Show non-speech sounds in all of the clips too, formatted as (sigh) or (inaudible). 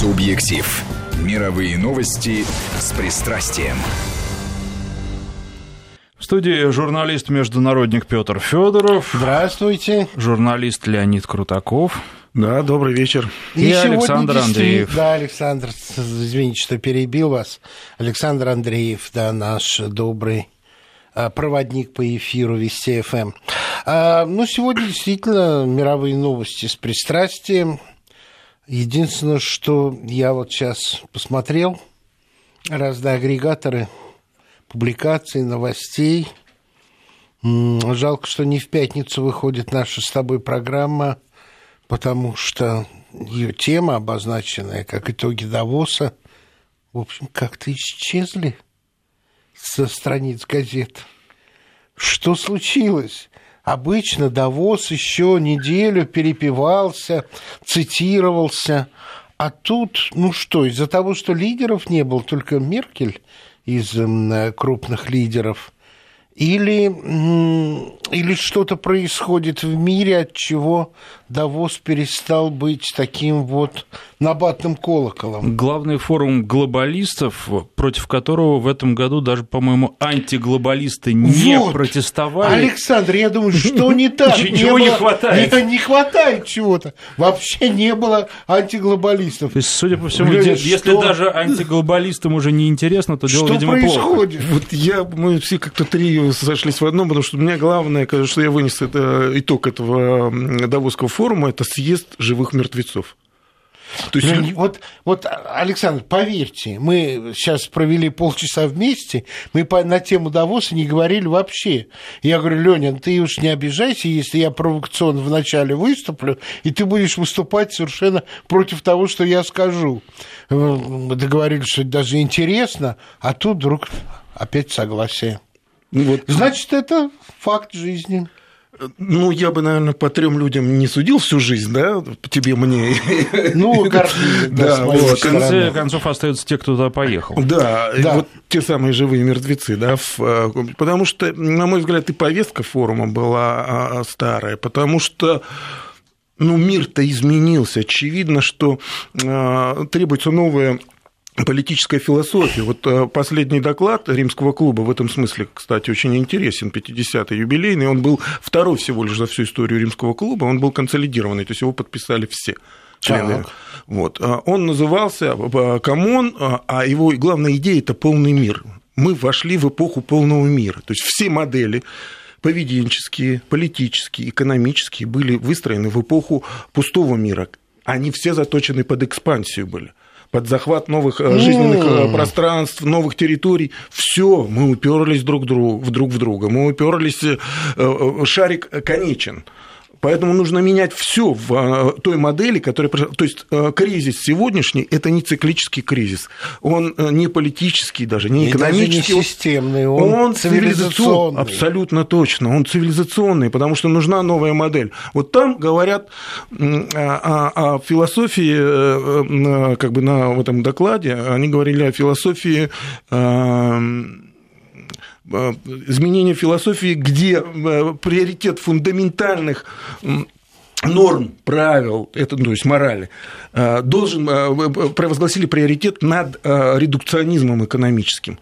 Субъектив. Мировые новости с пристрастием. В студии журналист-международник Петр Федоров. Здравствуйте. Журналист Леонид Крутаков. Да, добрый вечер. И, и Александр Андреев. Да, Александр, извините, что перебил вас. Александр Андреев, да, наш добрый а, проводник по эфиру Вести ФМ. А, ну, сегодня действительно мировые новости с пристрастием. Единственное, что я вот сейчас посмотрел, разные агрегаторы публикаций, новостей. Жалко, что не в пятницу выходит наша с тобой программа, потому что ее тема, обозначенная как итоги Давоса, в общем, как-то исчезли со страниц газет. Что случилось? Обычно Давос еще неделю перепевался, цитировался. А тут, ну что, из-за того, что лидеров не было, только Меркель из крупных лидеров – или, или что-то происходит в мире, от чего Давос перестал быть таким вот набатным колоколом. Главный форум глобалистов, против которого в этом году даже, по-моему, антиглобалисты не вот. протестовали. Александр, я думаю, что не (laughs) так? Чего не, хватает? (laughs) Не, хватает чего-то. Вообще не было антиглобалистов. То есть, судя по всему, если даже антиглобалистам уже не интересно, то дело, видимо, происходит? Вот я, мы все как-то три сошлись в одном, потому что у меня главное, что я вынес это, итог этого Давосского форума, это съезд живых мертвецов. То есть... Ну, вот, вот, Александр, поверьте, мы сейчас провели полчаса вместе, мы по, на тему Давоса не говорили вообще. Я говорю, Леня, ты уж не обижайся, если я провокационно вначале выступлю, и ты будешь выступать совершенно против того, что я скажу. Мы договорились, что это даже интересно, а тут вдруг опять согласие. Ну вот. Значит, это факт жизни. Ну, я бы, наверное, по трем людям не судил всю жизнь, да, тебе, мне. Ну, (laughs) да, вот. В конце концов остаются те, кто туда поехал. Да, да. вот те самые живые мертвецы, да, э, потому что, на мой взгляд, и повестка форума была а, а, старая, потому что ну, мир-то изменился. Очевидно, что э, требуется новая политическая философия. Вот э, последний доклад Римского клуба в этом смысле, кстати, очень интересен, 50-й юбилейный, он был второй всего лишь за всю историю Римского клуба, он был консолидированный, то есть его подписали все члены. Так. Вот. Э, он назывался э, «Come On», а его главная идея – это полный мир. Мы вошли в эпоху полного мира. То есть все модели поведенческие, политические, экономические были выстроены в эпоху пустого мира. Они все заточены под экспансию были под захват новых mm. жизненных э, пространств, новых территорий. Все, мы уперлись друг, друг, друг в друга. Мы уперлись, э, шарик конечен. Поэтому нужно менять все в э, той модели, которая... То есть э, кризис сегодняшний – это не циклический кризис. Он э, не политический даже, не экономический. даже не системный, он, он цивилизационный. Абсолютно точно. Он цивилизационный, потому что нужна новая модель. Вот там говорят о, о философии, как бы на в этом докладе, они говорили о философии Э, изменение философии, где э, приоритет фундаментальных норм, правил, это, ну, то есть морали, э, должен, провозгласили приоритет над редукционизмом экономическим.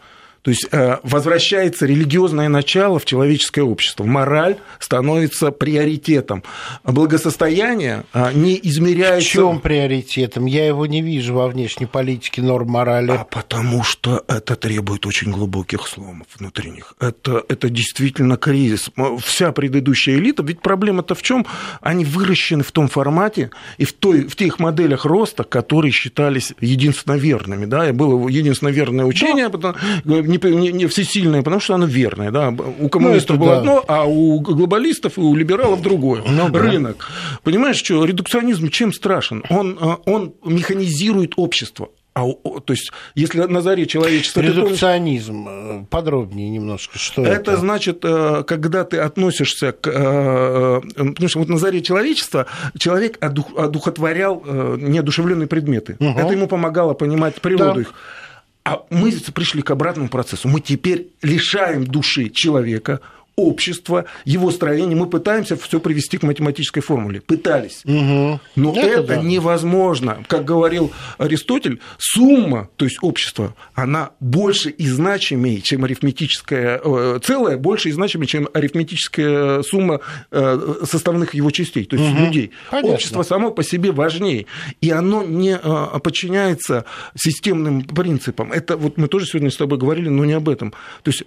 То есть э, возвращается религиозное начало в человеческое общество. Мораль становится приоритетом. Благосостояние а, не измеряется... В чем приоритетом? Я его не вижу во внешней политике норм морали. А потому что это требует очень глубоких сломов внутренних. Это, это действительно кризис. Вся предыдущая элита, ведь проблема-то в чем? Они выращены в том формате и в, той, в тех моделях роста, которые считались единственно верными. Да? И было единственно верное учение, да. потом, не, не, не всесильное, потому что оно верное. Да? У коммунистов ну, было да. одно, а у глобалистов и у либералов другое. Ну, Рынок. Да. Понимаешь, что редукционизм чем страшен? Он, э, он механизирует общество. А, то есть, если на заре человечества... Редукционизм, помнишь, подробнее немножко, что это? Это значит, э, когда ты относишься к... Э, потому что вот на заре человечества человек одухотворял неодушевленные предметы. Угу. Это ему помогало понимать природу да. их. А мы пришли к обратному процессу. Мы теперь лишаем души человека, общество, его строение, мы пытаемся все привести к математической формуле. Пытались. Угу. Но это, это да. невозможно. Как говорил Аристотель, сумма, то есть общество, она больше и значимее, чем арифметическое э, целое, больше и значимее, чем арифметическая сумма э, составных его частей, то есть угу. людей. Понятно. Общество само по себе важнее. И оно не э, подчиняется системным принципам. Это вот мы тоже сегодня с тобой говорили, но не об этом. То есть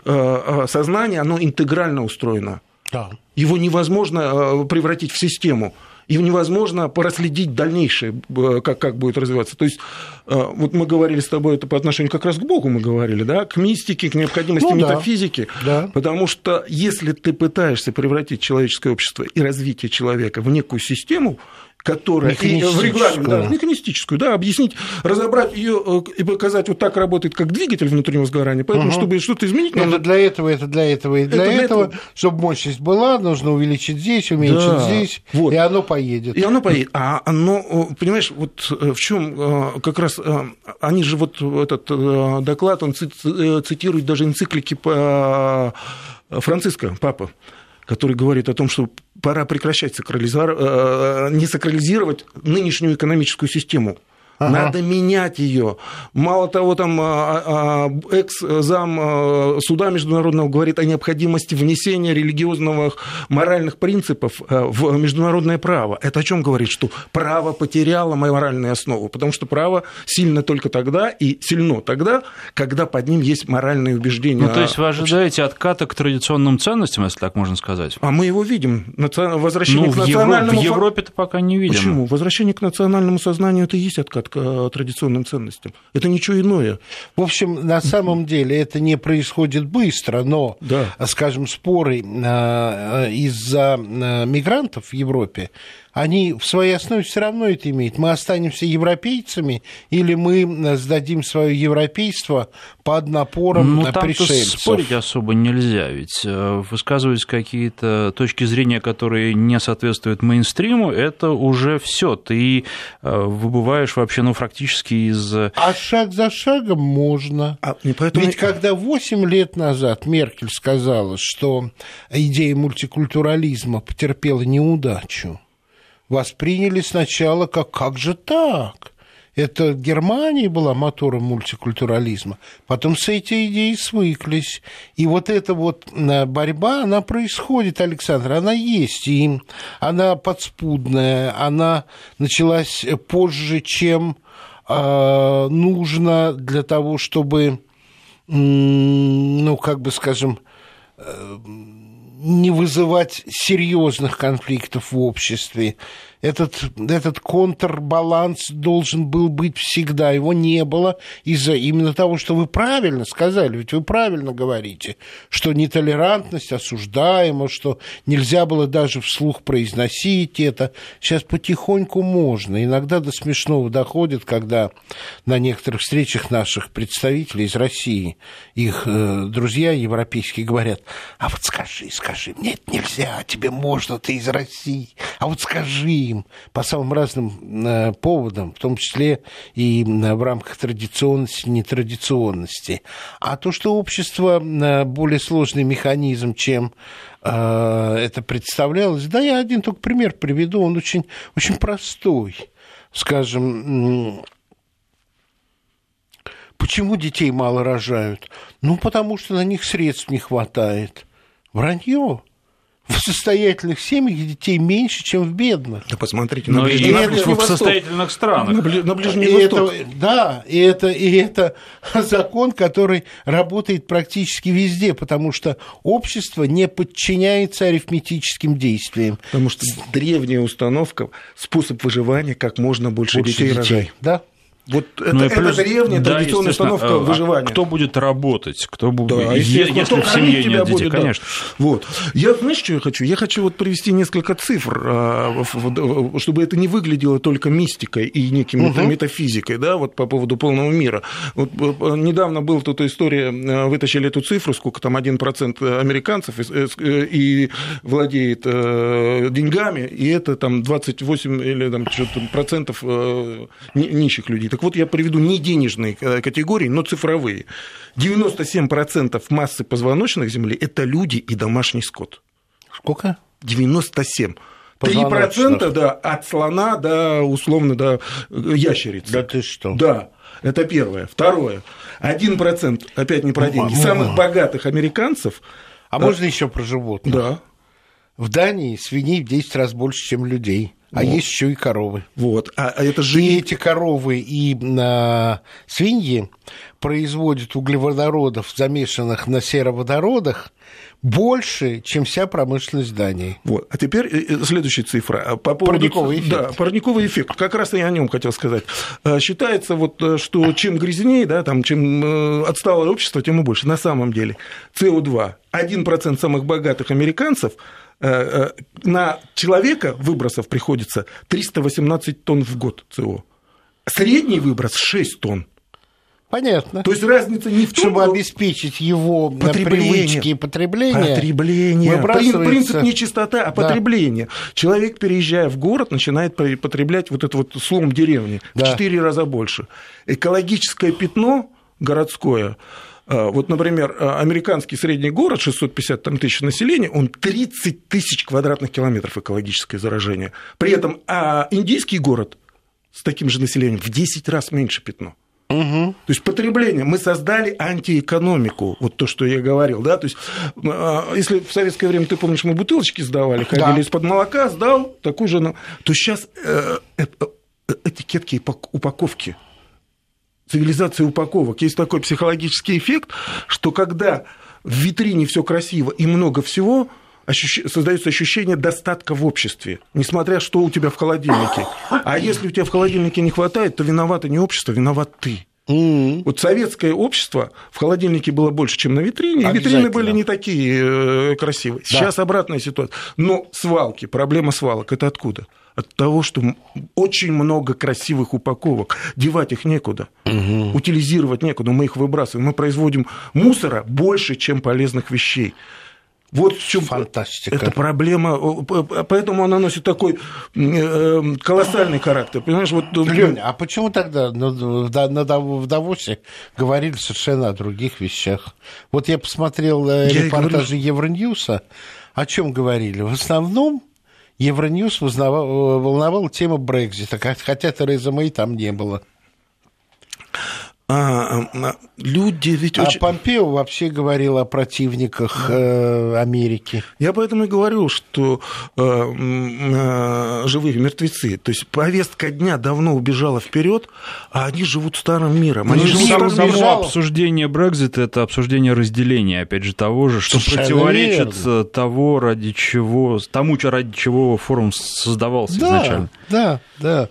сознание, оно интегрально неправильно устроено. Да. Его невозможно э, превратить в систему. И невозможно проследить дальнейшее, э, как, как будет развиваться. То есть, э, вот мы говорили с тобой, это по отношению как раз к Богу мы говорили, да, к мистике, к необходимости ну, метафизики. Да. Потому что если ты пытаешься превратить человеческое общество и развитие человека в некую систему, которая и в регламент, да, механистическую, да, объяснить, разобрать ее э, и показать, вот так работает, как двигатель внутреннего сгорания. Поэтому, угу. чтобы что-то изменить, надо... Это для этого, это для этого и для, это для этого, этого, чтобы мощность была, нужно увеличить здесь, уменьшить да, здесь, вот. и оно поедет. И оно поедет. А оно, понимаешь, вот э, в чем э, как раз они же вот этот доклад, он цитирует даже энциклики Франциска, папа который говорит о том, что пора прекращать сакрализар... Э, не сакрализировать нынешнюю экономическую систему. Ага. Надо менять ее. Мало того, там а, а, экс-зам а, суда международного говорит о необходимости внесения религиозных моральных принципов в международное право. Это о чем говорит? Что право потеряло моральную основу, потому что право сильно только тогда и сильно тогда, когда под ним есть моральные убеждения. Ну, то есть вы ожидаете отката к традиционным ценностям, если так можно сказать? А мы его видим. Возвращение ну, к национальному... В Европе-то пока не видим. Почему? Возвращение к национальному сознанию – это и есть откат к э, традиционным ценностям. Это ничего иное. В общем, на самом деле это не происходит быстро, но, да. скажем, споры э, из-за э, мигрантов в Европе, они в своей основе все равно это имеют. Мы останемся европейцами или мы сдадим свое европейство под напором ну, пришельцев? спорить особо нельзя, ведь э, высказывать какие-то точки зрения, которые не соответствуют мейнстриму, это уже все. Ты э, выбываешь вообще, ну, практически из... А шаг за шагом можно. А, поэтому... Ведь когда 8 лет назад Меркель сказала, что идея мультикультурализма потерпела неудачу, восприняли сначала как «как же так?» Это Германия была мотором мультикультурализма. Потом с этой идеей свыклись. И вот эта вот э, борьба, она происходит, Александр, она есть. И она подспудная, она началась позже, чем э, нужно для того, чтобы, ну, как бы скажем, э, не вызывать серьезных конфликтов в обществе этот, этот контрбаланс должен был быть всегда. Его не было из-за именно того, что вы правильно сказали, ведь вы правильно говорите, что нетолерантность осуждаема, что нельзя было даже вслух произносить это. Сейчас потихоньку можно. Иногда до смешного доходит, когда на некоторых встречах наших представителей из России, их э, друзья европейские говорят, а вот скажи, скажи, мне это нельзя, тебе можно, ты из России, а вот скажи, им по самым разным э, поводам, в том числе и в рамках традиционности, нетрадиционности. А то, что общество э, более сложный механизм, чем э, это представлялось, да, я один только пример приведу, он очень, очень простой. Скажем, Почему детей мало рожают? Ну, потому что на них средств не хватает. Вранье в состоятельных семьях детей меньше, чем в бедных. Да посмотрите на, Ближний, Ближний В состоятельных странах. На, на Ближний и Восток. Это, да, и это, и это (laughs) закон, который работает практически везде, потому что общество не подчиняется арифметическим действиям. Потому что древняя установка, способ выживания, как можно больше, больше детей, детей рожать. Да, вот ну это, плюс, это древняя да, традиционная установка а выживания. Кто будет работать? Кто будет, да, если, если в семье нет детей, будет, конечно. Да. Вот. Я, знаешь, что я хочу? Я хочу вот привести несколько цифр, а, чтобы это не выглядело только мистикой и неким угу. метафизикой, да, вот по поводу полного мира. Вот э, недавно была тут история, э, вытащили эту цифру, сколько там 1% американцев э, и владеет деньгами, и это там 28 или там что-то процентов нищих людей Так вот, я приведу не денежные э, категории, но цифровые. 97% массы позвоночных Земли – это люди и домашний скот. Сколько? 97. 3% да, от слона до, условно, до ящерицы. Да ты что? Да. Это первое. Второе. 1%, опять не про деньги, самых богатых американцев. А можно еще про животных? Да. В Дании свиней в 10 раз больше, чем людей. А вот. есть еще и коровы. Вот. А, а это же... И эти коровы и а, свиньи производят углеводородов, замешанных на сероводородах, больше, чем вся промышленность Дании. Вот. А теперь э, э, следующая цифра. А по поводу... Парниковый эффект. Да, парниковый эффект. Как раз я о нем хотел сказать. А, считается, вот, э, что чем грязнее, да, там, чем отсталое общество, тем и больше. На самом деле СО2. 1% самых богатых американцев на человека выбросов приходится 318 тонн в год СО. Средний выброс 6 тонн. Понятно. То есть разница не в том, чтобы обеспечить его привычки и потребление. Потребление. Принцип не чистота, а потребление. Да. Человек, переезжая в город, начинает потреблять вот это вот слом деревни да. в 4 раза больше. Экологическое пятно городское вот, например, а, американский средний город, 650 там, тысяч населения, он 30 тысяч квадратных километров экологическое заражение. При этом а индийский город с таким же населением в 10 раз меньше пятно. Угу. То есть потребление. Мы создали антиэкономику, вот то, что я говорил, да, то есть а, если в советское время, ты помнишь, мы бутылочки сдавали, ходили да. из-под молока, сдал такую же, то сейчас э, э, э, этикетки упаковки, цивилизация упаковок. Есть такой психологический эффект, что когда в витрине все красиво и много всего, ощущ... создается ощущение достатка в обществе, несмотря что у тебя в холодильнике. А если у тебя в холодильнике не хватает, то виновато не общество, виноват ты. Mm-hmm. Вот советское общество в холодильнике было больше, чем на витрине, и витрины были не такие э, красивые. Сейчас да. обратная ситуация. Но свалки, проблема свалок, это откуда? От того, что очень много красивых упаковок, девать их некуда, угу. утилизировать некуда, мы их выбрасываем, мы производим мусора больше, чем полезных вещей. Вот в чем Фантастика. эта проблема, поэтому она носит такой э, колоссальный характер. Понимаешь, вот... Э, Леня, а почему тогда в Давосе говорили совершенно о других вещах? Вот я посмотрел э, я репортажи говорю... Евроньюса, о чем говорили? В основном Евроньюс волновала тема Брекзита, хотя Тереза Мэй там не было. А, а, люди ведь а очень... Помпео вообще говорил о противниках э, Америки. Я поэтому и говорю, что э, э, живые мертвецы, то есть повестка дня давно убежала вперед, а они живут старым миром. Они ну, живут само, старым само обсуждение Брекзита это обсуждение разделения, опять же, того же, что Совершенно противоречит верно. того, ради чего, тому, ради чего форум создавался да, изначально. Да, да.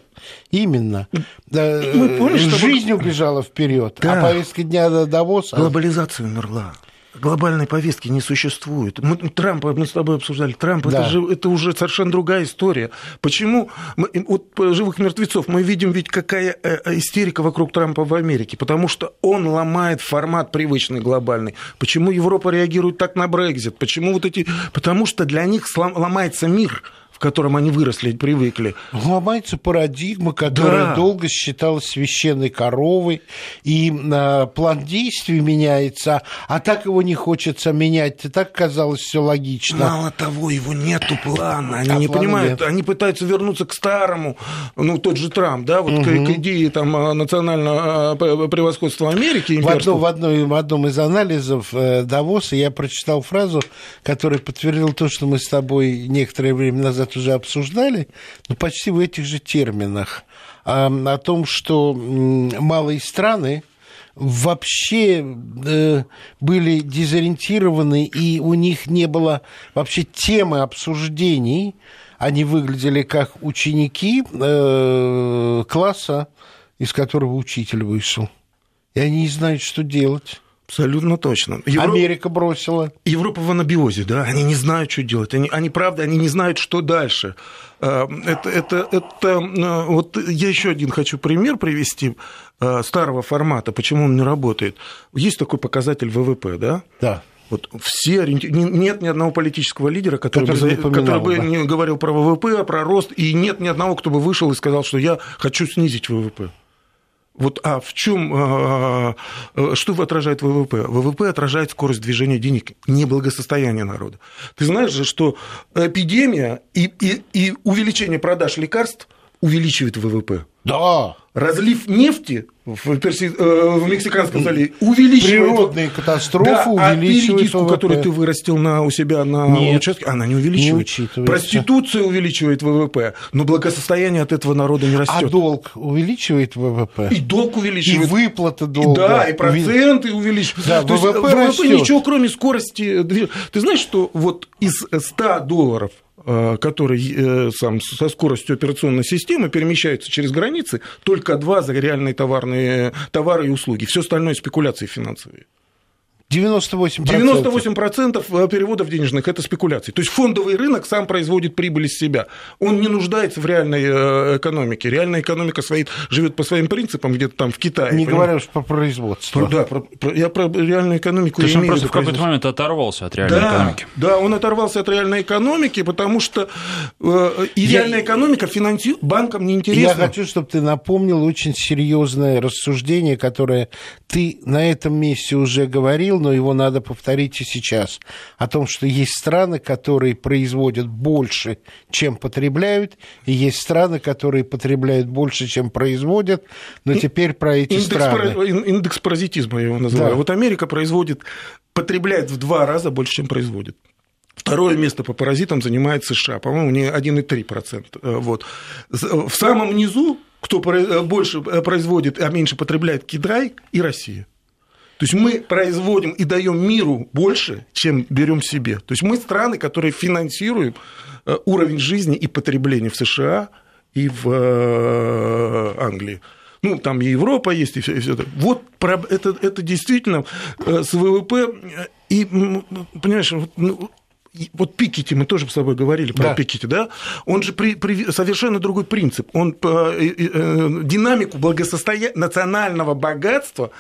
Именно. Мы поняли, Жизнь что... убежала вперед, а да. а повестка дня до Давоса... Глобализация умерла. Глобальной повестки не существует. Мы, Трампа, мы с тобой обсуждали, Трамп да. это, же, это уже совершенно другая история. Почему мы, вот живых мертвецов мы видим ведь какая э, э, истерика вокруг Трампа в Америке? Потому что он ломает формат привычный глобальный. Почему Европа реагирует так на Брекзит? Почему вот эти... Потому что для них ломается мир котором они выросли, привыкли. Ломается парадигма, которая да. долго считалась священной коровой, и э, план действий меняется, а так его не хочется менять, и так казалось все логично. Мало того, его нету плана, они а не понимают, нет. они пытаются вернуться к старому, ну, тот же Трамп, да, вот угу. к, к идее там, а, национального а, превосходства Америки. В, одно, в, одной, в одном из анализов э, Давоса я прочитал фразу, которая подтвердила то, что мы с тобой некоторое время назад назад уже обсуждали, но почти в этих же терминах, о том, что малые страны вообще э, были дезориентированы, и у них не было вообще темы обсуждений. Они выглядели как ученики э, класса, из которого учитель вышел. И они не знают, что делать. Абсолютно точно. Европа... Америка бросила. Европа в анабиозе, да, они не знают, что делать. Они, они правда, они не знают, что дальше. А, это, это, это, а, вот я еще один хочу пример привести а, старого формата, почему он не работает. Есть такой показатель ВВП, да? Да. Вот все Нет ни одного политического лидера, который, который, бы, который бы да. не говорил про ВВП, про рост, и нет ни одного, кто бы вышел и сказал, что я хочу снизить ВВП. Вот, а в чем, а, а, что отражает ВВП? ВВП отражает скорость движения денег, не благосостояние народа. Ты знаешь же, что эпидемия и, и, и увеличение продаж лекарств увеличивает ВВП. Да. Разлив нефти в, Перси... Э, в Мексиканском заливе увеличивает... Природные катастрофы да, увеличивают а передиску, которую ты вырастил на, у себя на Нет, участке, она не увеличивает. Не Проституция увеличивает ВВП, но благосостояние от этого народа не растет. А долг увеличивает ВВП? И долг увеличивает. И выплаты долга. И, да, и проценты увеличивают. Да, То ВВП, есть, ВВП ничего, кроме скорости... Ты знаешь, что вот из 100 долларов который э, сам, со скоростью операционной системы перемещается через границы, только два за реальные товарные, товары и услуги. Все остальное спекуляции финансовые. 98%. 98% переводов денежных – это спекуляции. То есть фондовый рынок сам производит прибыль из себя. Он не нуждается в реальной э, экономике. Реальная экономика живет по своим принципам где-то там в Китае. Не говоря уж про производство. Да, про, про, я про реальную экономику То есть он просто в какой-то момент оторвался от реальной да, экономики. Да, он оторвался от реальной экономики, потому что э, и я, реальная экономика финансирует банкам неинтересна. Я хочу, чтобы ты напомнил очень серьезное рассуждение, которое ты на этом месте уже говорил, но его надо повторить и сейчас, о том, что есть страны, которые производят больше, чем потребляют, и есть страны, которые потребляют больше, чем производят, но теперь про эти индекс страны. Пара, индекс паразитизма я его называю. Да. Вот Америка производит, потребляет в два раза больше, чем производит. Второе место по паразитам занимает США, по-моему, не 1,3%. Э, вот. В самом низу, кто э, больше э, производит, а меньше потребляет, Китай и Россия. То есть мы производим и даем миру больше, чем берем себе. То есть мы страны, которые финансируем э, уровень жизни и потребления в США и в э, Англии. Ну, там и Европа есть, и все, это. Вот это, это действительно э, с ВВП. И, понимаешь, ну, вот Пикетти, мы тоже с тобой говорили про да. Пикетти, да? Он же при, при, совершенно другой принцип. Он э, э, динамику благосостояния национального богатства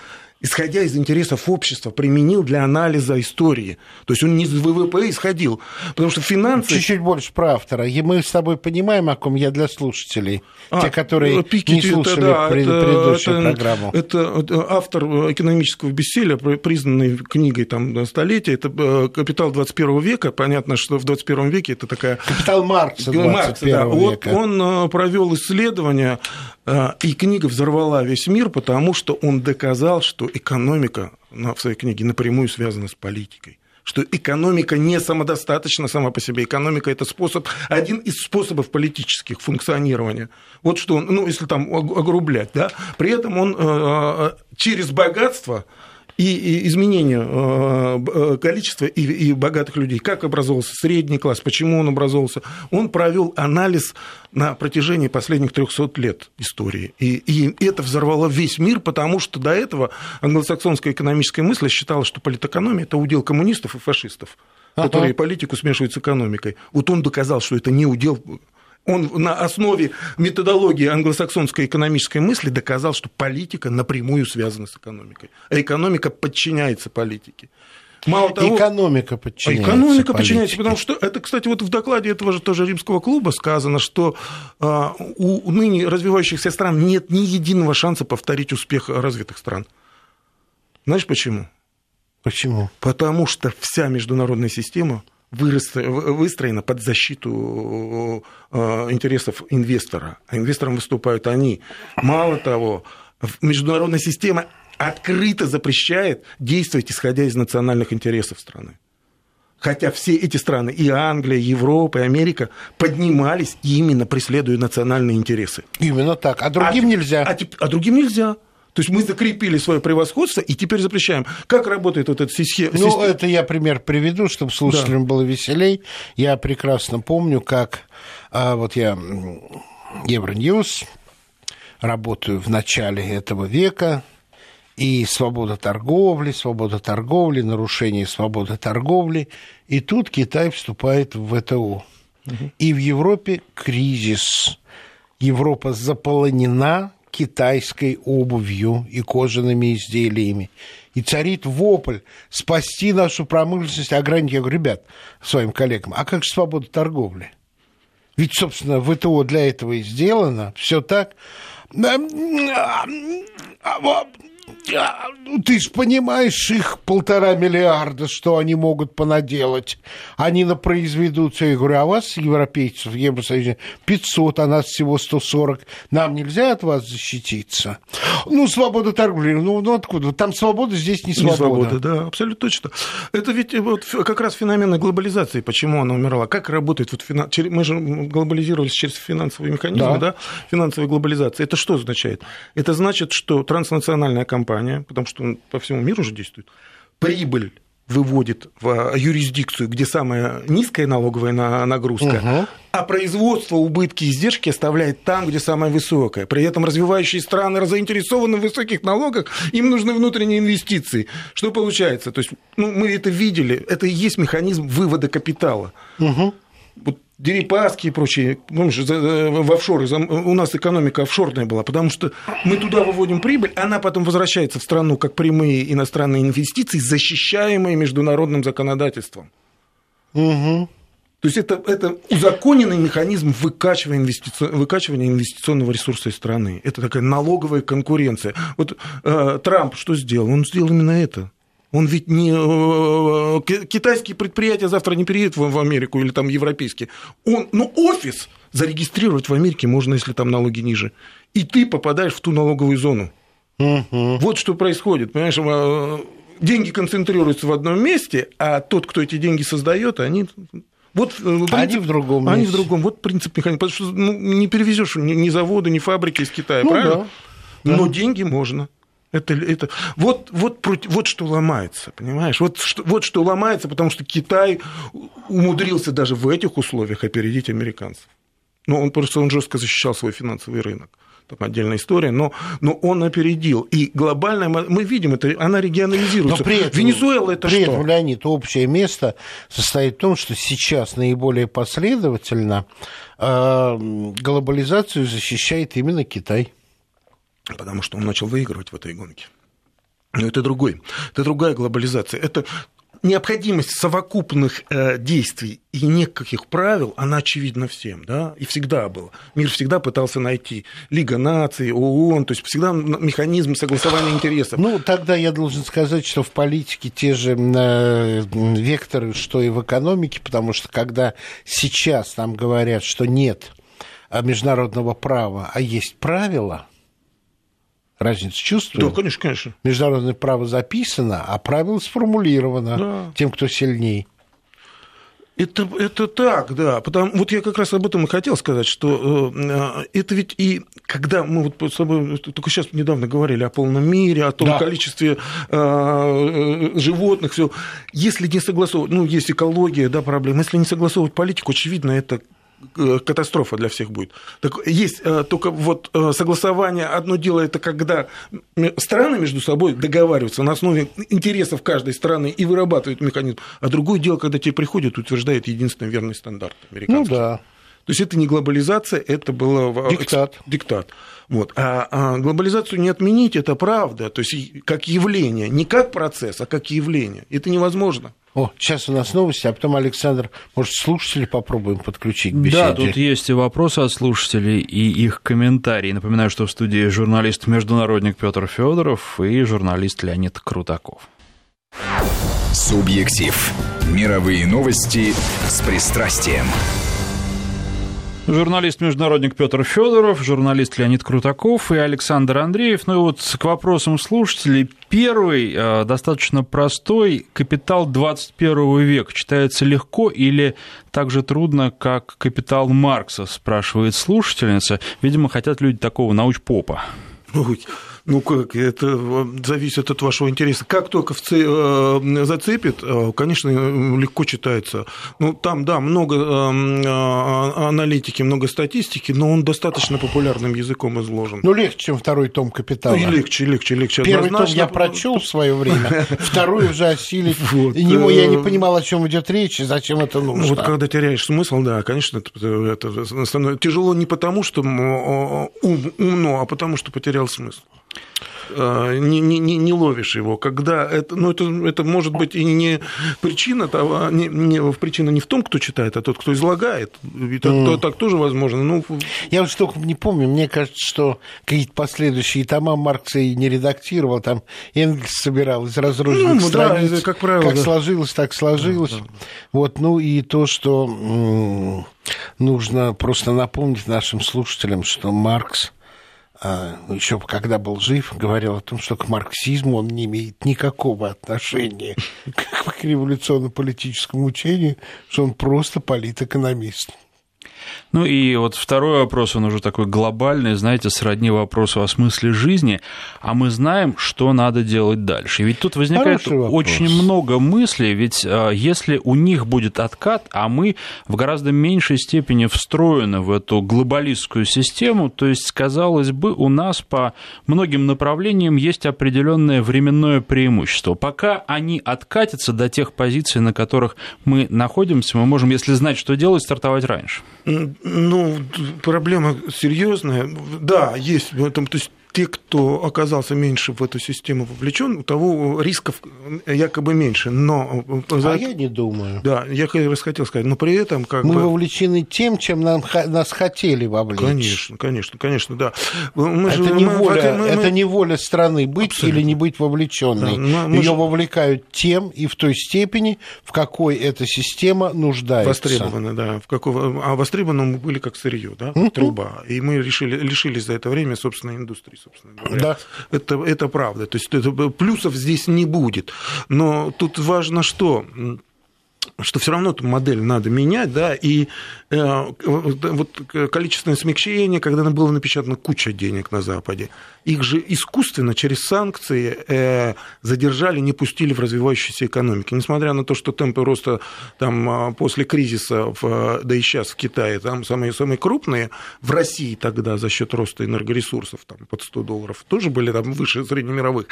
исходя из интересов общества, применил для анализа истории. То есть он не из ВВП исходил, потому что финансы... Чуть-чуть больше про автора. И мы с тобой понимаем, о ком я для слушателей, а, те, которые Пикетти, не слушали это, да, пред, это, предыдущую это, программу. Это, это автор экономического бестселлера, признанный книгой там, столетия, это э, «Капитал 21 века». Понятно, что в 21 веке это такая... «Капитал Маркса 21 Маркса, да. века». Вот он э, провел исследование, э, и книга взорвала весь мир, потому что он доказал, что экономика в своей книге напрямую связана с политикой что экономика не самодостаточна сама по себе. Экономика – это способ, один из способов политических функционирования. Вот что он, ну, если там огрублять, да, при этом он э, э, через богатство и изменение э, э, количества и богатых людей, как образовался средний класс, почему он образовался, он провел анализ на протяжении последних 300 лет истории. И, и это взорвало весь мир, потому что до этого англосаксонская экономическая мысль считала, что политэкономия – это удел коммунистов и фашистов которые политику смешивают с экономикой. Вот он доказал, что это не удел он на основе методологии англосаксонской экономической мысли доказал, что политика напрямую связана с экономикой, а экономика подчиняется политике. Мало того, экономика подчиняется. Экономика подчиняется, потому что это, кстати, вот в докладе этого же тоже римского клуба сказано, что а, у ныне развивающихся стран нет ни единого шанса повторить успех развитых стран. Знаешь почему? Почему? Потому что вся международная система выстроена под защиту э, интересов инвестора. А инвестором выступают они. Мало того, международная система открыто запрещает действовать, исходя из национальных интересов страны. Хотя все эти страны, и Англия, и Европа, и Америка, поднимались именно преследуя национальные интересы. Именно так. А другим а, нельзя. А, а другим нельзя. То есть мы закрепили свое превосходство и теперь запрещаем. Как работает вот эта система? Ну, это я пример приведу, чтобы слушателям да. было веселей. Я прекрасно помню, как а, вот я Евроньюз, работаю в начале этого века, и свобода торговли, свобода торговли, нарушение свободы торговли. И тут Китай вступает в ВТО. Угу. И в Европе кризис. Европа заполонена китайской обувью и кожаными изделиями. И царит вопль спасти нашу промышленность, ограничить. Я говорю, ребят, своим коллегам, а как же свобода торговли? Ведь, собственно, ВТО для этого и сделано. Все так. Ну, ты же понимаешь, их полтора миллиарда, что они могут понаделать. Они напроизведутся. Я говорю, а вас, европейцев, в Евросоюзе, 500, а нас всего 140. Нам нельзя от вас защититься? Ну, свобода торговли. Ну, ну откуда? Там свобода, здесь не свобода. Не свобода, да, абсолютно точно. Это ведь вот как раз феномен глобализации, почему она умерла. Как работает вот финанс... Мы же глобализировались через финансовые механизмы, да. да? Финансовая глобализация. Это что означает? Это значит, что транснациональная компания, потому что он по всему миру уже действует, прибыль выводит в юрисдикцию, где самая низкая налоговая нагрузка, угу. а производство, убытки, издержки оставляет там, где самая высокая. При этом развивающие страны заинтересованы в высоких налогах, им нужны внутренние инвестиции. Что получается? То есть, ну, мы это видели, это и есть механизм вывода капитала. Угу. Вот Дерипаски и прочие, помнишь, в офшоры, у нас экономика офшорная была, потому что мы туда выводим прибыль, она потом возвращается в страну как прямые иностранные инвестиции, защищаемые международным законодательством. Угу. То есть это, это узаконенный механизм выкачивания, инвестици... выкачивания инвестиционного ресурса из страны. Это такая налоговая конкуренция. Вот э, Трамп что сделал? Он сделал именно это. Он ведь не... Э, э, китайские предприятия завтра не переедут в Америку или там европейские. Он... Ну, офис зарегистрировать в Америке можно, если там налоги ниже. И ты попадаешь в ту налоговую зону. Угу. Вот что происходит. Понимаешь, э, деньги концентрируются в одном месте, а тот, кто эти деньги создает, они вот принцип, они в другом Они месте. в другом. Вот принцип механизма. Потому что ну, не перевезешь ни, ни заводы, ни фабрики из Китая, ну, правильно? Да. Но да. деньги можно. Это, это, вот, вот, вот что ломается, понимаешь? Вот что, вот что ломается, потому что Китай умудрился даже в этих условиях опередить американцев. Ну, он просто он жестко защищал свой финансовый рынок. Там отдельная история, но, но он опередил. И глобально мы видим, это, она регионализируется. Но при этом, Венесуэла это при что? этом, Леонид, общее место состоит в том, что сейчас наиболее последовательно э, глобализацию защищает именно Китай потому что он начал выигрывать в этой гонке. Но это другой, это другая глобализация. Это необходимость совокупных э, действий и никаких правил, она очевидна всем, да, и всегда была. Мир всегда пытался найти Лига наций, ООН, то есть всегда механизм согласования интересов. Ну, тогда я должен сказать, что в политике те же э, векторы, что и в экономике, потому что когда сейчас нам говорят, что нет международного права, а есть правила – Разницу чувствуем? Да, конечно, конечно. Международное право записано, а правило сформулировано да. тем, кто сильней. Это, это так, да. Потому, вот я как раз об этом и хотел сказать, что э, это ведь и когда мы вот с тобой только сейчас недавно говорили о полном мире, о том да. количестве э, э животных, все. Если не согласовывать, ну, есть экология, да, проблема. Если не согласовывать политику, очевидно, это Э, катастрофа для всех будет. Так есть э, только вот э, согласование, одно дело это когда страны между собой договариваются на основе интересов каждой страны и вырабатывают механизм, а другое дело, когда тебе приходят и утверждают единственный верный стандарт американский. Ну да. То есть это не глобализация, это было диктат. диктат. Вот. А, а глобализацию не отменить, это правда. То есть как явление, не как процесс, а как явление. Это невозможно. О, сейчас у нас новости, а потом, Александр, может, слушатели попробуем подключить к беседе? Да, тут есть и вопросы от слушателей, и их комментарии. Напоминаю, что в студии журналист-международник Петр Федоров и журналист Леонид Крутаков. Субъектив. Мировые новости с пристрастием. Журналист-международник Петр Федоров, журналист Леонид Крутаков и Александр Андреев. Ну и вот к вопросам слушателей. Первый, э, достаточно простой, «Капитал 21 века» читается легко или так же трудно, как «Капитал Маркса», спрашивает слушательница. Видимо, хотят люди такого научпопа. Ну как, это э, зависит от вашего интереса. Как только в э, зацепит, э, конечно, легко читается. Ну, там, да, много а, аналитики, много статистики, но он достаточно популярным языком изложен. Ну, легче, чем второй том «Капитала». Ну, легче, легче, легче. Первый том я прочел в свое время, (laughs) второй уже осилить. Вот. И него я не понимал, о чем идет речь и зачем это нужно. Вот когда теряешь смысл, да, конечно, это, это тяжело не потому, что умно, а потому, что потерял смысл. Э, не, не, не ловишь его, когда это, ну, это, это может быть и не причина, того, не, не, причина не в том, кто читает, а тот, кто излагает. И так, mm. так тоже возможно. Ну, Я вот только не помню, мне кажется, что какие-то последующие тома Маркса и не редактировал, там Энгельс собирал из разрозненных ну, страниц. Да, как правило. Как да. сложилось, так сложилось. Да, да. Вот, ну и то, что нужно просто напомнить нашим слушателям, что Маркс еще когда был жив, говорил о том, что к марксизму он не имеет никакого отношения (laughs) к революционно-политическому учению, что он просто политэкономист. Ну и вот второй вопрос, он уже такой глобальный, знаете, сродни вопросу о смысле жизни, а мы знаем, что надо делать дальше. Ведь тут возникает очень много мыслей, ведь а, если у них будет откат, а мы в гораздо меньшей степени встроены в эту глобалистскую систему, то есть, казалось бы, у нас по многим направлениям есть определенное временное преимущество. Пока они откатятся до тех позиций, на которых мы находимся, мы можем, если знать, что делать, стартовать раньше. Ну, проблема серьезная. Да, есть в этом. То есть те, кто оказался меньше в эту систему вовлечен, у того рисков якобы меньше. Но а за... я не думаю. Да, я как раз хотел сказать, но при этом как мы бы... вовлечены тем, чем нам, нас хотели вовлечь. Конечно, конечно, конечно, да. Мы это, же, не мы, воля, мы, это не воля страны быть Абсолютно. или не быть вовлеченной. Да, Ее же... вовлекают тем и в той степени, в какой эта система нуждается. Востребованы, да. В какого... А востребованы мы были как сырье, да, труба. И мы решили, лишились за это время собственной индустрии собственно говоря. Да. Это, это правда. То есть это, плюсов здесь не будет. Но тут важно что? Что все равно эту модель надо менять, да, и э, вот количественное смягчение, когда было напечатано куча денег на Западе, их же искусственно через санкции э, задержали, не пустили в развивающиеся экономики. Несмотря на то, что темпы роста там, а, после кризиса, в, да и сейчас в Китае, там самые, самые крупные, в России тогда за счет роста энергоресурсов там, под 100 долларов тоже были там, выше среднемировых,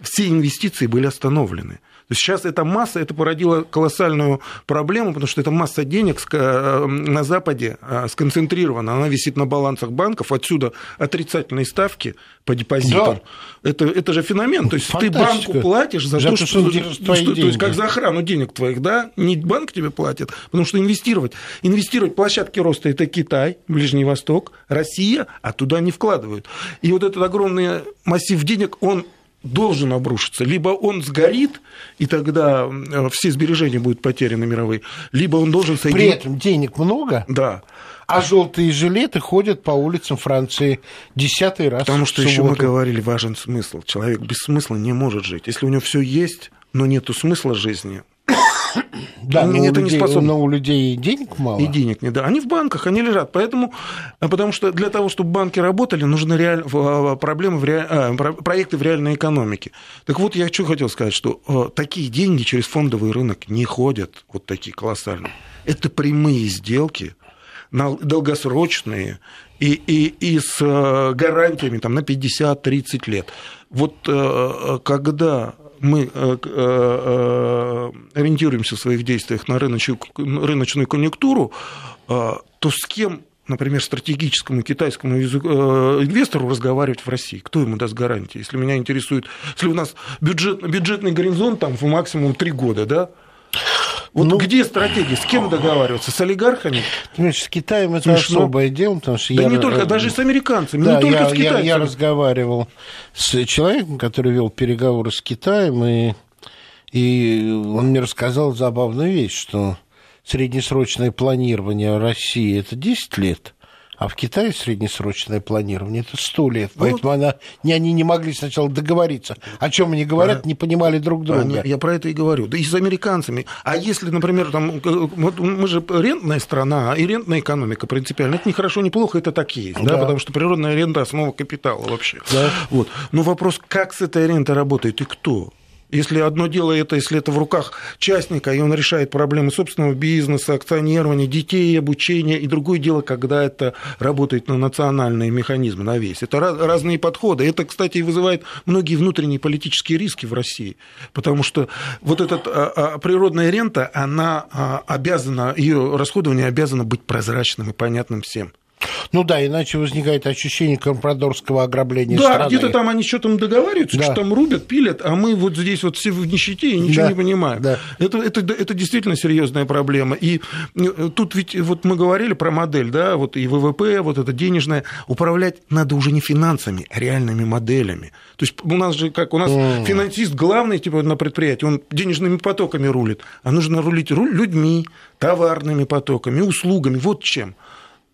все инвестиции были остановлены. Сейчас эта масса, это породило колоссальную проблему, потому что эта масса денег э, на Западе э, сконцентрирована, она висит на балансах банков, отсюда отрицательные ставки по депозитам. Да. Это, это же феномен. То есть Фантастика. ты банку платишь за Жалко, то, что, что, что, что то есть как за охрану денег твоих, да, не банк тебе платит, потому что инвестировать, инвестировать площадки роста это Китай, Ближний Восток, Россия, а туда не вкладывают. И вот этот огромный массив денег, он должен обрушиться. Либо он сгорит, и тогда э, все сбережения будут потеряны мировые, либо он должен соединить... При этом денег много, да. а желтые жилеты ходят по улицам Франции десятый раз. Потому что еще мы говорили, важен смысл. Человек без смысла не может жить. Если у него все есть, но нету смысла жизни, (clears throat) да, но это людей, не способно. Но у людей денег мало. И денег не да. Они в банках, они лежат. Поэтому, а потому что для того, чтобы банки работали, нужны реаль... А, проблемы в реаль... а, проекты в реальной экономике. Так вот, я что хотел сказать, что такие деньги через фондовый рынок не ходят, вот такие колоссальные. Это прямые сделки, долгосрочные, и, и, и с гарантиями там, на 50-30 лет. Вот когда мы э, э, ориентируемся в своих действиях на рыночную, рыночную конъюнктуру, э, то с кем например, стратегическому китайскому инвестору разговаривать в России? Кто ему даст гарантии? Если меня интересует, если у нас бюджет, бюджетный горизонт там в максимум три года, да, вот ну, где стратегия? С кем договариваться? С олигархами? Понимаешь, с Китаем это Смешно. особое дело, потому что да я... не только, даже с американцами, да, не только я, с китайцами. Я, я разговаривал с человеком, который вел переговоры с Китаем, и, и он мне рассказал забавную вещь, что среднесрочное планирование России – это 10 лет – а в Китае среднесрочное планирование это сто лет. Ну, поэтому она, не, они не могли сначала договориться. О чем они говорят, не понимали друг друга. Они, я про это и говорю. Да и с американцами. А если, например, там, вот мы же рентная страна, и рентная экономика принципиально. Это не хорошо, не плохо, это так есть. Да. Да, потому что природная рента основа капитала вообще. Да. Вот. Но вопрос, как с этой рентой работает и кто? Если одно дело это, если это в руках частника, и он решает проблемы собственного бизнеса, акционирования, детей, обучения, и другое дело, когда это работает на национальные механизмы, на весь. Это разные подходы. Это, кстати, и вызывает многие внутренние политические риски в России, потому что вот эта а, природная рента, она а, обязана, ее расходование обязано быть прозрачным и понятным всем. Ну да, иначе возникает ощущение компрадорского ограбления да, страны. где-то там они что-то договариваются, Да. что там рубят, пилят, а мы вот здесь вот все в нищете и ничего Да, не понимаем. да. Это, это, это действительно серьезная проблема. И э, тут ведь вот мы говорили про модель, да, вот и ВВП, вот это денежное. Управлять надо уже не финансами, а реальными моделями. То есть у нас же, как у нас финансист главный типа на предприятии, он денежными потоками рулит, а нужно рулить людьми, товарными потоками, услугами, вот чем.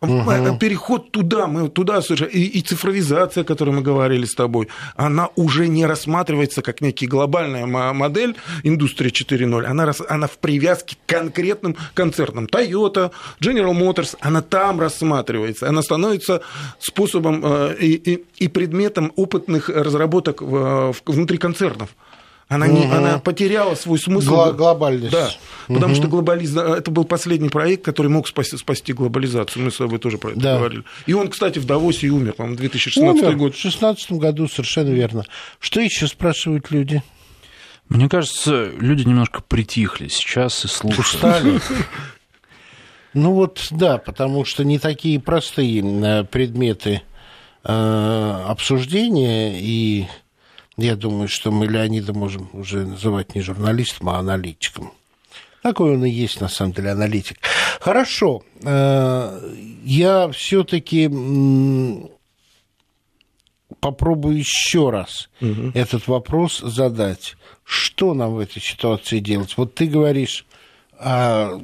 А Переход туда, мы туда совершенно- и, и цифровизация, о которой мы говорили с тобой, она уже не рассматривается как некий глобальная мо- модель индустрия 4.0, она, она в привязке к конкретным концернам. Toyota, General Motors, она там рассматривается, она становится способом э, и, и- и предметом опытных разработок в- внутри концернов. Она, не, она потеряла свой смысл. Гла- глобальность. Да, потому что глобализа... это был последний проект, который мог спасти, спасти глобализацию. Мы с тобой тоже про это Да. говорили. И он, кстати, в Давосе и умер, по-моему, 2016 Умер год. в 2016 году, совершенно верно. Что еще спрашивают люди? Мне кажется, люди немножко притихли сейчас и слушают. Устали? Ну вот, да, потому что не такие простые э, предметы э, обсуждения, и я думаю, что мы Леонида можем уже называть не журналистом, а аналитиком. Такой он и есть, на самом деле, аналитик. Хорошо. э, Я все-таки попробую еще раз этот вопрос задать. Что нам в этой ситуации делать? Вот ты говоришь, а,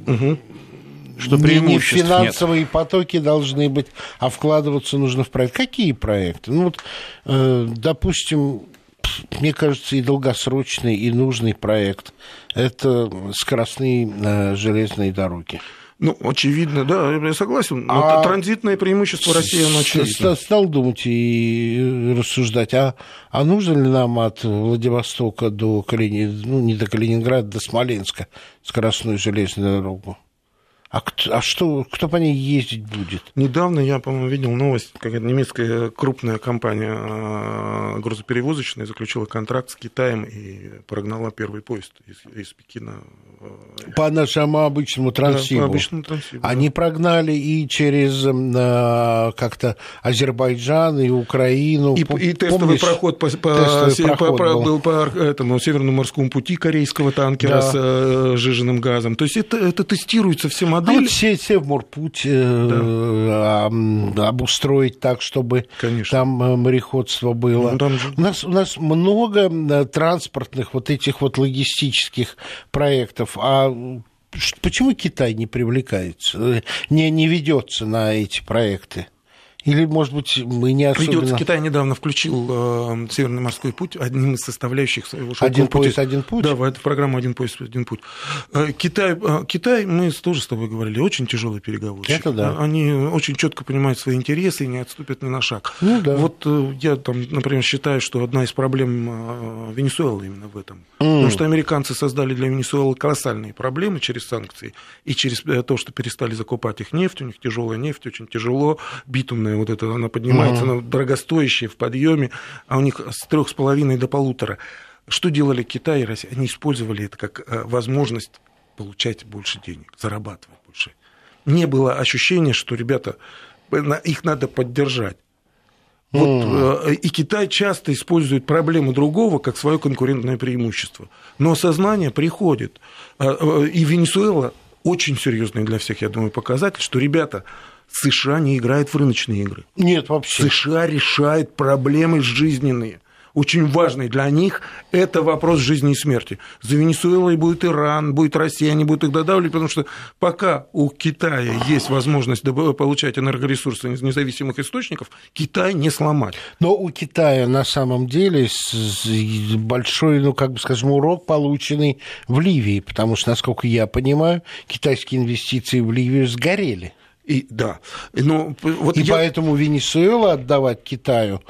Что не- не преимуществ нет. финансовые потоки должны быть, а вкладываться нужно в проект. Какие проекты? Ну вот, э, допустим, мне кажется, и долгосрочный, и нужный проект – это скоростные э, железные дороги. Ну, очевидно, да, я согласен. Но А- транзитное преимущество России, оно очевидно. ст- Стал думать и рассуждать, а, а нужно ли нам от Владивостока до Калини... ну, не до Калининграда, до Смоленска скоростную железную дорогу? А, кто, а что, кто по ней ездить будет? Недавно я, по-моему, видел новость, какая-то немецкая крупная компания э, грузоперевозочная заключила контракт с Китаем и прогнала первый поезд из, из Пекина. Э, По нашему обычному да, трансибу. по обычному трансибу, да. Они прогнали и через а, как-то Азербайджан, и Украину. И, Пом- и тестовый помнишь? проход, по, по- Тестовый се- проход по- был. был по этому Северному морскому пути корейского танкера Да. с э, жиженным газом. То есть это, это тестируется все А модели. вот се- Севморпуть э, а, м, обустроить так, чтобы Конечно. там э, мореходство было. Ну, там же- у, нас, у нас много э, транспортных вот этих вот логистических проектов. А ш- почему Китай не привлекается, э, не, не ведется на эти проекты? Или, может быть, мы не особенно... Ведется, Китай недавно включил э, Северный морской путь одним из составляющих своего Один пути. поезд, один путь? Да, в эту программу «Один поезд, один путь». Э, Китай, э, Китай, мы тоже с тобой говорили, очень тяжелый переговорщик. Это да. Они очень четко понимают свои интересы и не отступят ни на шаг. Ну да. Вот э, я там, например, считаю, что одна из проблем Венесуэлы именно в этом. Потому что американцы создали для Венесуэлы колоссальные проблемы через санкции и через то, что перестали закупать их нефть. У них тяжелая нефть, очень тяжело. Битумная вот эта, она поднимается, она дорогостоящая в подъеме, а у них с трех с половиной до полутора. Что делали Китай и Россия? Они использовали это как э, возможность получать больше денег, зарабатывать больше. Не было ощущения, что, ребята, их надо поддержать. Вот, э, и Китай часто использует проблему другого как свое конкурентное преимущество. Но осознание приходит. А, э, И Венесуэла очень серьезный для всех, я думаю, показатель, что, ребята, США не играет в рыночные игры. Нет, вообще. США решает проблемы жизненные. Очень важный для них это вопрос жизни и смерти. За Венесуэлой будет Иран, будет Россия, они будут их додавливать, потому что пока у Китая есть возможность получать энергоресурсы из независимых источников, Китай не сломать. Но у Китая на самом деле большой, ну, как бы скажем, урок полученный в Ливии, потому что, насколько я понимаю, китайские инвестиции в Ливию сгорели. И да, но вот И я- поэтому Венесуэлу отдавать Китаю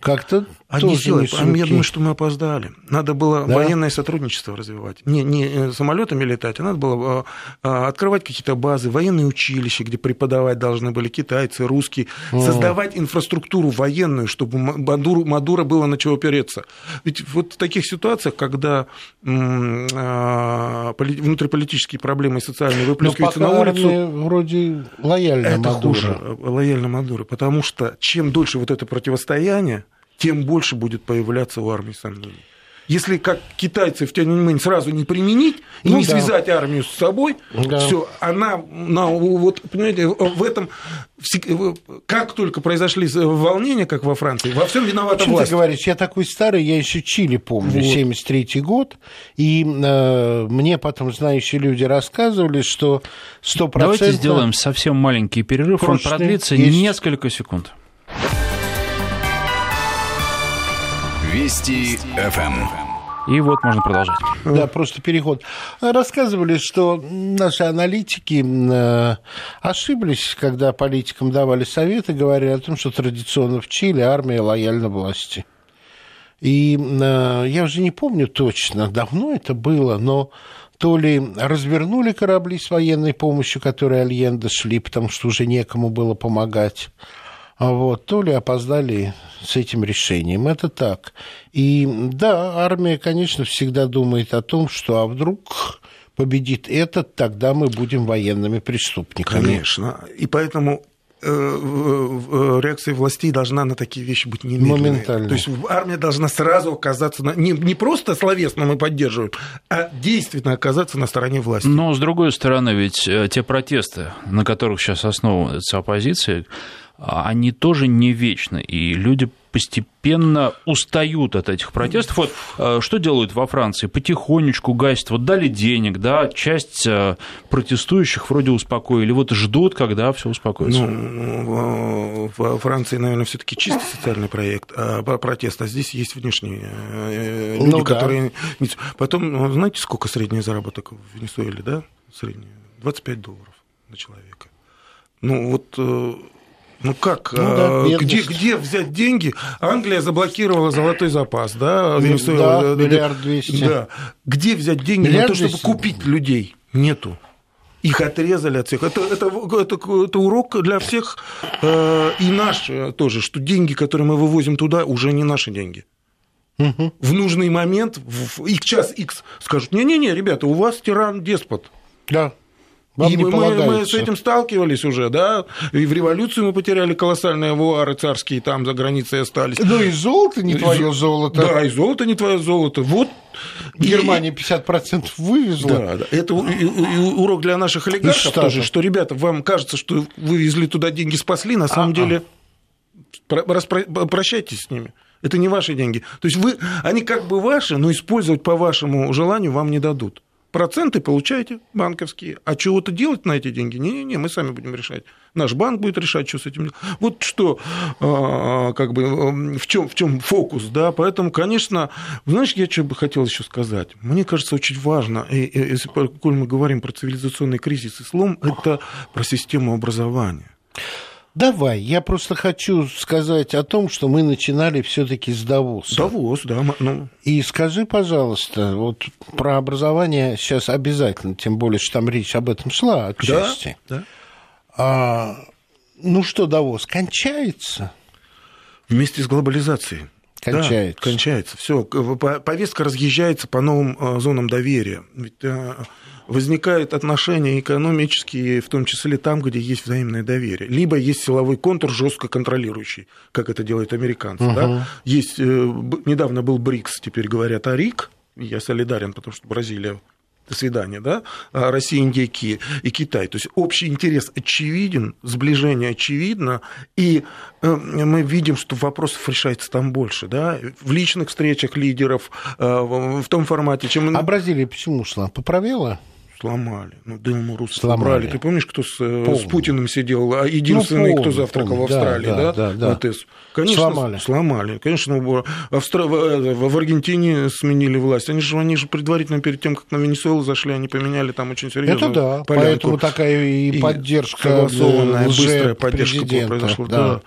как-то Сделали, я думаю, что мы опоздали. Надо было да? военное сотрудничество развивать. Не, не э, самолетами летать, а надо было открывать какие-то базы, военные училища, где преподавать должны были китайцы, русские, О. создавать инфраструктуру военную, чтобы Мадуру, Мадуро было на чего опереться. Ведь вот в таких ситуациях, когда внутриполитические проблемы и социальные выплескиваются на улицу... вроде лояльно это Мадуро. хуже, лояльно Мадуро, потому что чем дольше вот это противостояние, тем больше будет появляться у армии сомнений. Если как китайцы в Тяньаньмэнь сразу не применить и ну, не да. связать армию с собой, да. все, она, на, вот, понимаете, в этом, как только произошли волнения, как во Франции, во всем виновата Почему власть. ты говоришь, я такой старый, я еще Чили помню, вот. 73 год, и э, мне потом знающие люди рассказывали, что 100%... Давайте сделаем совсем маленький перерыв, он продлится есть... несколько секунд. Вести ФМ. И вот можно продолжать. Да, просто переход. Рассказывали, что наши аналитики э, ошиблись, когда политикам давали советы, говоря о том, что традиционно в Чили армия лояльна власти. И э, я уже не помню точно, давно это было, но то ли развернули корабли с военной помощью, которые Альенда шли, потому что уже некому было помогать, вот, то ли опоздали с этим решением. Это так. И да, армия, конечно, всегда думает о том, что а вдруг победит этот, тогда мы будем военными преступниками. Конечно. И поэтому э, реакция властей должна на такие вещи быть немедленной. Моментально. То есть армия должна сразу оказаться на, не, не просто словесно мы поддерживаем, а действительно оказаться на стороне власти. Но, с другой стороны, ведь э, те протесты, на которых сейчас основывается оппозиция, а они тоже не вечны, и люди постепенно устают от этих протестов. Вот э, что делают во Франции? Потихонечку гасят. Вот дали денег, да, часть э, протестующих вроде успокоили, вот ждут, когда все успокоится. Ну, во Франции, наверное, все таки чисто социальный проект, а, протест, а здесь есть внешние э, люди, ну, которые... Да. Потом, ну, знаете, сколько средний заработок в Венесуэле, да? Средний? 25 долларов на человека. Ну, вот ну как? Ну, да, а, где, где взять деньги? Англия заблокировала золотой запас, да? Да, миллиард двести. Да. Где взять деньги миллиард на то, чтобы 200? купить людей? Нету. Их отрезали от всех. Это, это, это, это урок для всех э, и наш тоже, что деньги, которые мы вывозим туда, уже не наши деньги. Угу. В нужный момент, в час X скажут, не-не-не, ребята, у вас тиран-деспот. Да. Вам и мы, мы с этим сталкивались уже, да, и в революцию мы потеряли колоссальные авуары царские, там за границей остались. Ну и золото не твое золото. Да, и золото не твое золото. Вот Германия 50% вывезла. Да, да. Это урок для наших олигархов тоже, что, ребята, вам кажется, что вывезли туда деньги, спасли, на самом А-а. деле прощайтесь с ними. Это не ваши деньги. То есть вы, они как бы ваши, но использовать по вашему желанию вам не дадут проценты получаете банковские. А чего-то делать на эти деньги? Не-не-не, мы сами будем решать. Наш банк будет решать, что с этим делать. Вот что, а, как бы, в чем, в чем фокус, да, поэтому, конечно, знаешь, я что бы хотел еще сказать? Мне кажется, очень важно, если мы говорим про цивилизационный кризис и слом, это про систему образования. Давай, я просто хочу сказать о том, что мы начинали все-таки с Давоса. Давос, да. Ну... И скажи, пожалуйста, вот про образование сейчас обязательно, тем более, что там речь об этом шла отчасти. Да, да. А, ну что, Давос, кончается? Вместе с глобализацией. Кончается. Да, кончается. Все, повестка разъезжается по новым э, зонам доверия. Ведь э, возникают отношения экономические, в том числе там, где есть взаимное доверие. Либо есть силовой контур, жестко контролирующий, как это делают американцы. Угу. Да? Есть, э, недавно был БРИКС, теперь говорят о РИК, я солидарен, потому что Бразилия до свидания, да, а Россия, Индия и Китай. То есть общий интерес очевиден, сближение очевидно, и э, мы видим, что вопросов решается там больше, да, в личных встречах лидеров, э, в том формате, чем... А Бразилия почему шла? Поправила? Сломали. Ну, Дилму Рус сломали. Ты помнишь, кто с, э, с Путиным сидел? А единственный, ну, кто завтракал помню. в Австралии, да? да, да, да. Конечно, сломали. сломали. Конечно, в, Австра... Э, в Аргентине сменили власть. Они же, они же предварительно перед тем, как на Венесуэлу зашли, они поменяли там очень серьезно. Это да, порядку. поэтому такая и поддержка, согласованная, быстрая поддержка произошла. Да. да.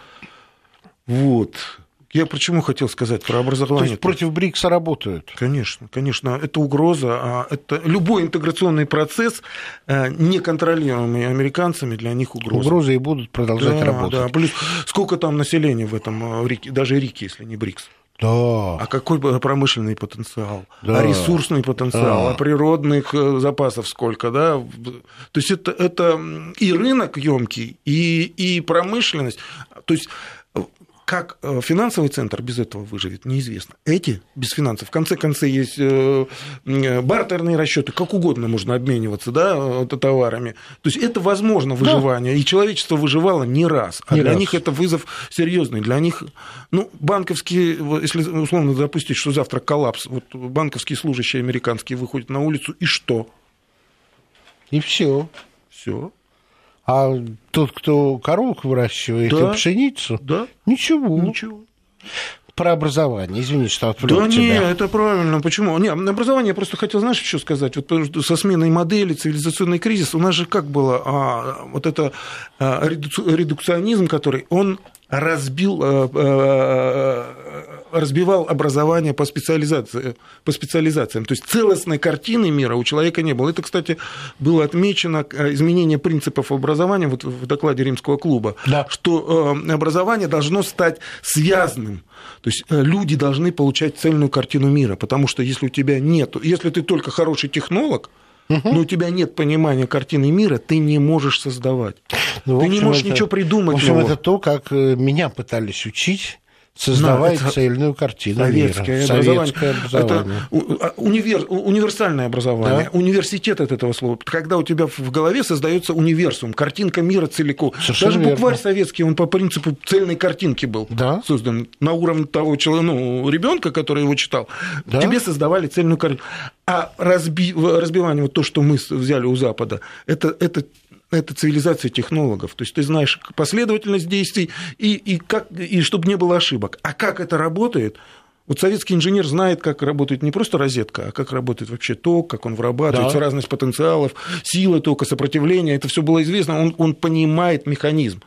Вот. Я почему хотел сказать про образование? То есть против БРИКСа работают? Конечно, конечно. Это угроза. а Это любой интеграционный процесс, э, неконтролируемый американцами, для них угроза. Угрозы и будут продолжать да, работать. Да, плюс сколько там населения в этом э, рике, даже рике, если не БРИКС. Да. А какой промышленный потенциал, Да. а ресурсный потенциал, Да. а природных э, запасов сколько, да? То есть это, это и рынок емкий, и, и промышленность. То есть как э, финансовый центр без этого выживет, неизвестно. Эти без финансов. В конце концов есть э, э, бартерные расчеты, как угодно можно обмениваться да, товарами. То есть это возможно выживание. И человечество выживало не раз. А Не для раз. них это вызов серьезный. Для них, ну, банковские, если условно допустить, что завтра коллапс, вот банковские служащие американские выходят на улицу, и что? И все. Все. А тот, кто коровок выращивает Да. и пшеницу, Да? ничего. Ничего. Про образование. Извини, что отвлек Да тебя. не, это правильно. Почему? Не, на образование я просто хотел, знаешь, что сказать? Вот со сменой модели, цивилизационный кризис, у нас же как было, а, вот это а, редукционизм, который, он разбил, а, а, разбивал образование по, специализации, по специализациям. То есть целостной картины мира у человека не было. Это, кстати, было отмечено изменение принципов образования вот в докладе Римского клуба, Да. что э, образование должно стать связанным. То есть э, люди должны получать цельную картину мира, потому что если у тебя нет, если ты только хороший технолог, но у тебя нет понимания картины мира, ты не можешь создавать. Ну, ты не общем, можешь это- ничего придумать. В общем, нового. это то, как э, меня пытались учить, создавать Да, это цельную картину Советское мира. образование. Советское образование. Это а, универ- универсальное образование. Да. Университет от этого слова. Когда у тебя в голове создается универсум, картинка мира целиком. Совершенно Даже букварь верно. советский, он по принципу цельной картинки был Да. создан на уровне того человека, ну, ребенка, который его читал. Да. Тебе создавали цельную картинку. А разби- разбивание, вот то, что мы взяли у Запада, это, это это цивилизация технологов. То есть ты знаешь последовательность действий и, и, как, и чтобы не было ошибок. А как это работает? Вот советский инженер знает, как работает не просто розетка, а как работает вообще ток, как он вырабатывается, Да. разность потенциалов, сила тока, сопротивление. Это все было известно, он, он понимает механизм.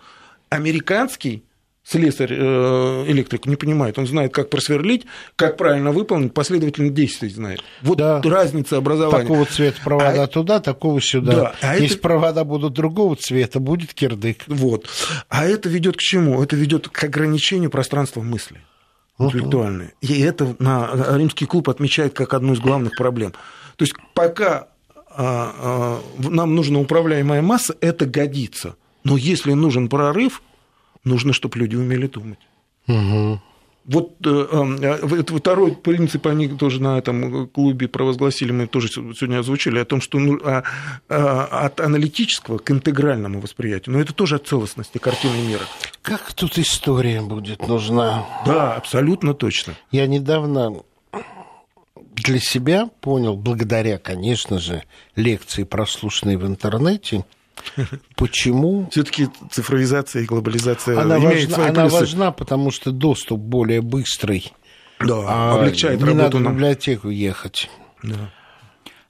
Американский слесарь, э, электрик не понимает. Он знает, как просверлить, как правильно выполнить, последовательность действий знает. Вот Да. разница образования. Такого цвета провода А- туда, такого сюда. Да, а Если это- провода будут другого цвета, будет кирдык. Вот. А это ведет к чему? Это ведет к ограничению пространства мысли интеллектуальной. И это на, римский клуб отмечает как одну из главных проблем. То есть пока а, а, нам нужна управляемая масса, это годится. Но если нужен прорыв, нужно, чтобы люди умели думать. Мгм. Вот э, э, это второй принцип они тоже на этом клубе провозгласили, мы тоже сегодня озвучили, о том, что ну, а, а, от аналитического к интегральному восприятию. Но это тоже от целостности картины мира. Как тут история будет нужна? Да, абсолютно точно. Я недавно для себя понял, благодаря, конечно же, лекции, прослушанной в интернете, почему Все-таки цифровизация и глобализация она имеют важна, свои она плюсы. важна, потому что доступ более быстрый. Да, а облегчает не работу надо в нам. библиотеку ехать. Да.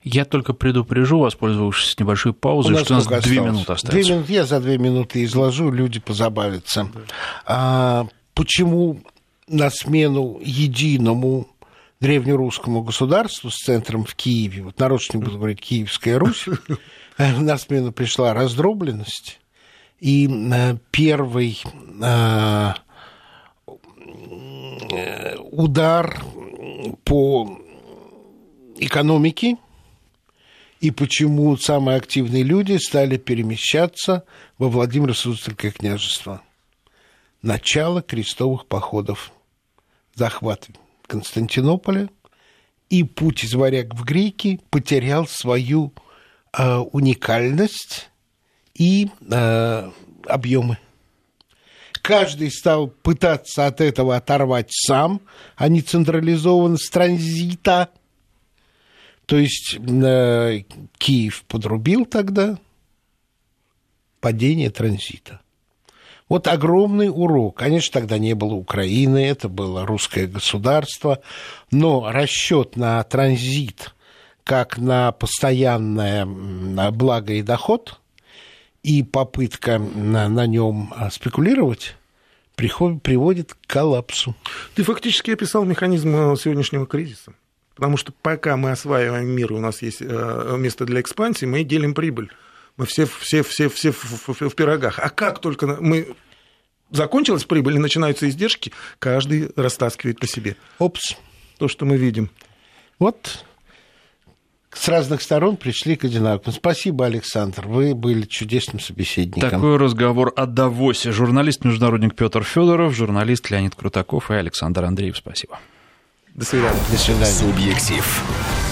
Я только предупрежу, воспользовавшись небольшой паузой, что у нас две осталось? минуты остается. Две минуты, я за две минуты изложу, люди позабавятся. А, почему на смену единому древнерусскому государству с центром в Киеве, вот нарочно буду говорить Киевская Русь, на смену пришла раздробленность, и э, первый э, э, удар по экономике и почему самые активные люди стали перемещаться во Владимиро-Суздальское княжество. Начало крестовых походов, захват Константинополя. И путь из варяг в греки потерял свою э, уникальность и э, объемы. Каждый стал пытаться от этого оторвать сам, а не централизованно с транзита. То есть э, Киев подрубил тогда падение транзита. Вот огромный урок. Конечно, тогда не было Украины, это было русское государство, но расчет на транзит как на постоянное благо и доход и попытка на, на нем а, спекулировать приводит к коллапсу. Ты фактически описал механизм э, сегодняшнего кризиса. Потому что пока мы осваиваем мир, у нас есть э, место для экспансии, мы делим прибыль. Мы все, все, все, все в, в, в пирогах. А как только мы закончилась прибыль и начинаются издержки, каждый растаскивает по себе. Опс. То, что мы видим. Вот с разных сторон пришли к одинаковому. Спасибо, Александр. Вы были чудесным собеседником. Такой разговор о Давосе. Журналист-международник Петр Федоров, журналист Леонид Крутаков и Александр Андреев. Спасибо. До свидания. До свидания. Субъектив.